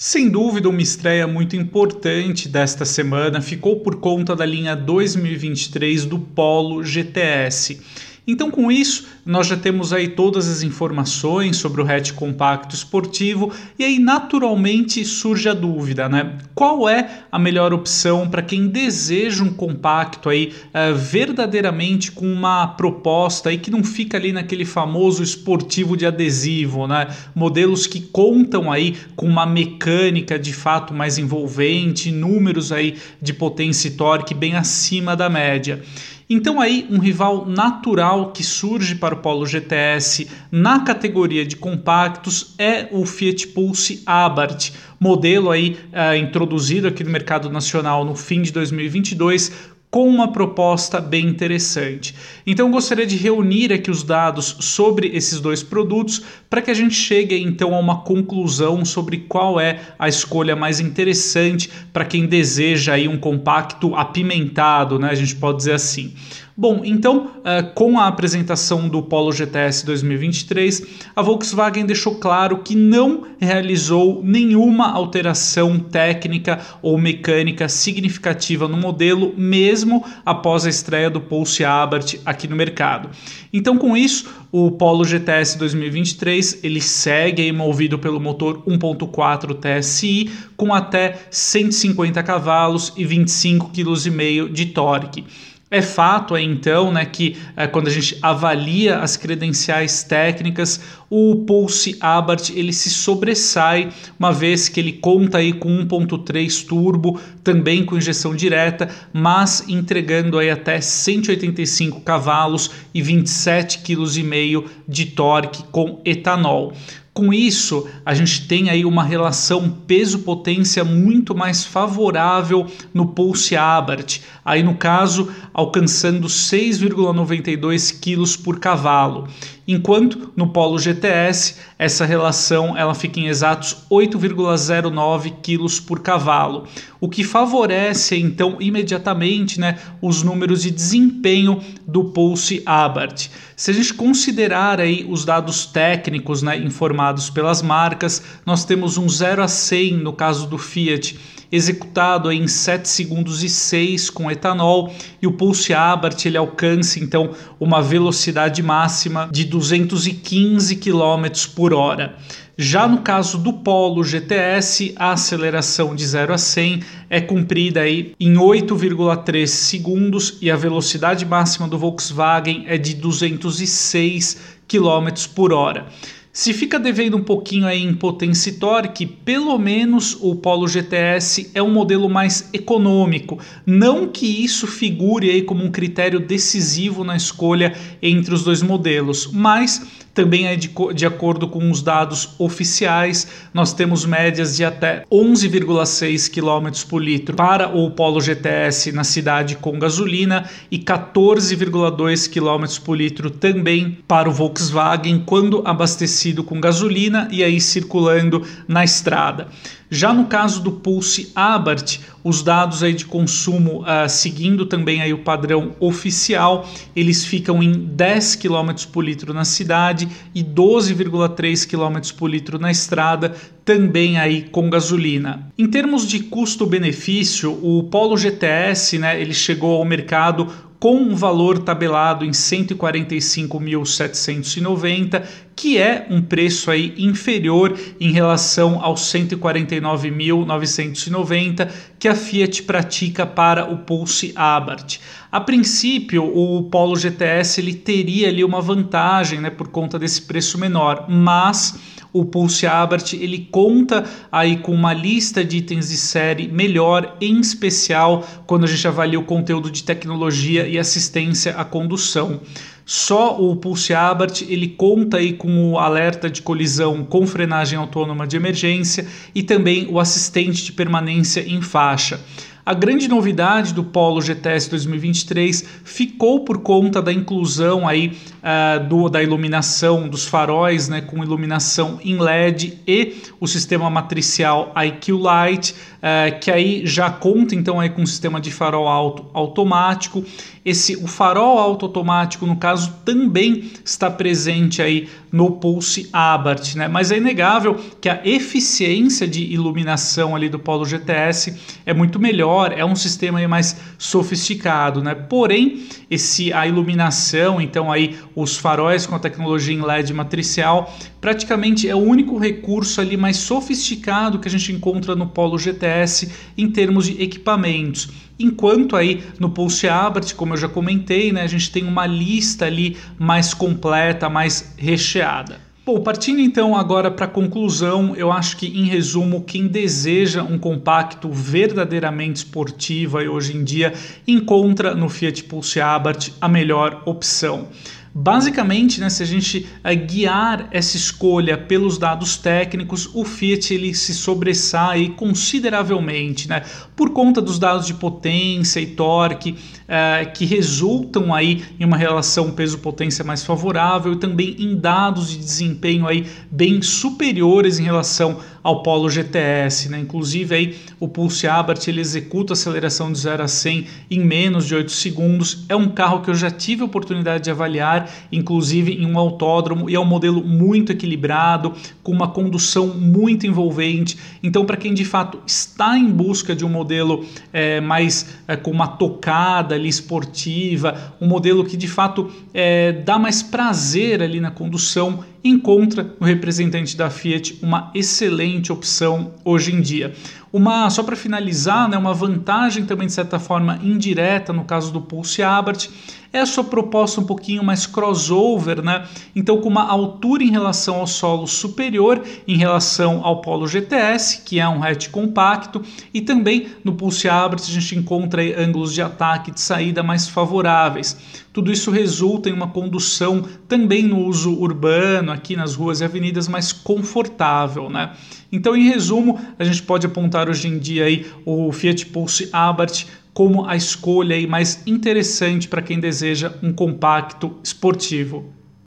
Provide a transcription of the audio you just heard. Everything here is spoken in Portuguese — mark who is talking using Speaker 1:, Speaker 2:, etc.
Speaker 1: Sem dúvida, uma estreia muito importante desta semana ficou por conta da linha 2023 do Polo GTS. Então, com isso, nós já temos aí todas as informações sobre o hatch compacto esportivo e aí naturalmente surge a dúvida, né? Qual é a melhor opção para quem deseja um compacto aí uh, verdadeiramente com uma proposta aí que não fica ali naquele famoso esportivo de adesivo, né? Modelos que contam aí com uma mecânica de fato mais envolvente, números aí de potência e torque bem acima da média. Então aí um rival natural que surge para o Polo GTS na categoria de compactos é o Fiat Pulse Abarth, modelo aí uh, introduzido aqui no mercado nacional no fim de 2022 com uma proposta bem interessante. Então gostaria de reunir aqui os dados sobre esses dois produtos para que a gente chegue então a uma conclusão sobre qual é a escolha mais interessante para quem deseja aí um compacto apimentado, né? A gente pode dizer assim. Bom, então, uh, com a apresentação do Polo GTS 2023, a Volkswagen deixou claro que não realizou nenhuma alteração técnica ou mecânica significativa no modelo, mesmo após a estreia do Pulse Abarth aqui no mercado. Então, com isso, o Polo GTS 2023 ele segue movido pelo motor 1.4 TSI com até 150 cavalos e 25,5 kg de torque. É fato, é, então, né, que é, quando a gente avalia as credenciais técnicas, o Pulse Abarth ele se sobressai, uma vez que ele conta aí com 1.3 turbo, também com injeção direta, mas entregando aí até 185 cavalos e 27,5 kg de torque com etanol. Com isso, a gente tem aí uma relação peso-potência muito mais favorável no Pulse Abarth, aí no caso alcançando 6,92 kg por cavalo enquanto no Polo GTS essa relação ela fica em exatos 8,09 kg por cavalo, o que favorece então imediatamente né, os números de desempenho do Pulse Abarth. Se a gente considerar aí os dados técnicos né, informados pelas marcas, nós temos um 0 a 100 no caso do Fiat executado em 7 segundos e 6 com etanol e o Pulse Abarth ele alcança então uma velocidade máxima de 215 km por hora. Já no caso do Polo GTS, a aceleração de 0 a 100 é cumprida aí em 8,3 segundos e a velocidade máxima do Volkswagen é de 206 km por hora. Se fica devendo um pouquinho aí em potência torque, pelo menos o Polo GTS é um modelo mais econômico. Não que isso figure aí como um critério decisivo na escolha entre os dois modelos, mas também é de, de acordo com os dados oficiais. Nós temos médias de até 11,6 km por litro para o Polo GTS na cidade com gasolina e 14,2 km por litro também para o Volkswagen quando abastecido com gasolina e aí circulando na estrada. Já no caso do Pulse Abarth, os dados aí de consumo, uh, seguindo também aí o padrão oficial, eles ficam em 10 km por litro na cidade e 12,3 km por litro na estrada, também aí com gasolina. Em termos de custo-benefício, o Polo GTS, né, ele chegou ao mercado com um valor tabelado em 145.790, que é um preço aí inferior em relação aos 149.990 que a Fiat pratica para o Pulse Abarth. A princípio, o Polo GTS ele teria ali uma vantagem, né, por conta desse preço menor, mas o Pulse Abarth ele conta aí com uma lista de itens de série melhor, em especial quando a gente avalia o conteúdo de tecnologia e assistência à condução. Só o Pulse Abarth ele conta aí com o alerta de colisão com frenagem autônoma de emergência e também o assistente de permanência em faixa. A grande novidade do Polo GTS 2023 ficou por conta da inclusão aí uh, do, da iluminação dos faróis, né, com iluminação em LED e o sistema matricial IQ Light, uh, que aí já conta então aí com um sistema de farol alto automático. Esse o farol automático no caso também está presente aí no Pulse Abarth, né? Mas é inegável que a eficiência de iluminação ali do Polo GTS é muito melhor, é um sistema mais sofisticado, né? Porém, esse a iluminação, então aí os faróis com a tecnologia em LED matricial, praticamente é o único recurso ali mais sofisticado que a gente encontra no Polo GTS em termos de equipamentos. Enquanto aí no Pulse Abarth, como eu já comentei, né, a gente tem uma lista ali mais completa, mais recheada. Bom, partindo então agora para a conclusão, eu acho que em resumo, quem deseja um compacto verdadeiramente esportivo e hoje em dia encontra no Fiat Pulse Abarth a melhor opção. Basicamente, né, se a gente uh, guiar essa escolha pelos dados técnicos, o Fiat ele se sobressai consideravelmente, né, por conta dos dados de potência e torque uh, que resultam aí em uma relação peso-potência mais favorável e também em dados de desempenho aí bem superiores em relação ao Polo GTS, né? Inclusive aí o Pulse Abarth ele executa aceleração de 0 a 100 em menos de 8 segundos. É um carro que eu já tive a oportunidade de avaliar, inclusive em um autódromo, e é um modelo muito equilibrado, com uma condução muito envolvente. Então, para quem de fato está em busca de um modelo é, mais é, com uma tocada ali esportiva, um modelo que de fato é, dá mais prazer ali na condução, encontra no representante da Fiat uma excelente opção hoje em dia. Uma só para finalizar, né, uma vantagem também de certa forma indireta no caso do Pulse Abarth é a sua proposta um pouquinho mais crossover, né? Então com uma altura em relação ao solo superior em relação ao Polo GTS, que é um hatch compacto, e também no Pulse Abarth a gente encontra ângulos de ataque e de saída mais favoráveis. Tudo isso resulta em uma condução também no uso urbano, aqui nas ruas e avenidas, mais confortável, né? Então, em resumo, a gente pode apontar hoje em dia aí o Fiat Pulse Abarth como a escolha aí mais interessante para quem deseja um compacto esportivo.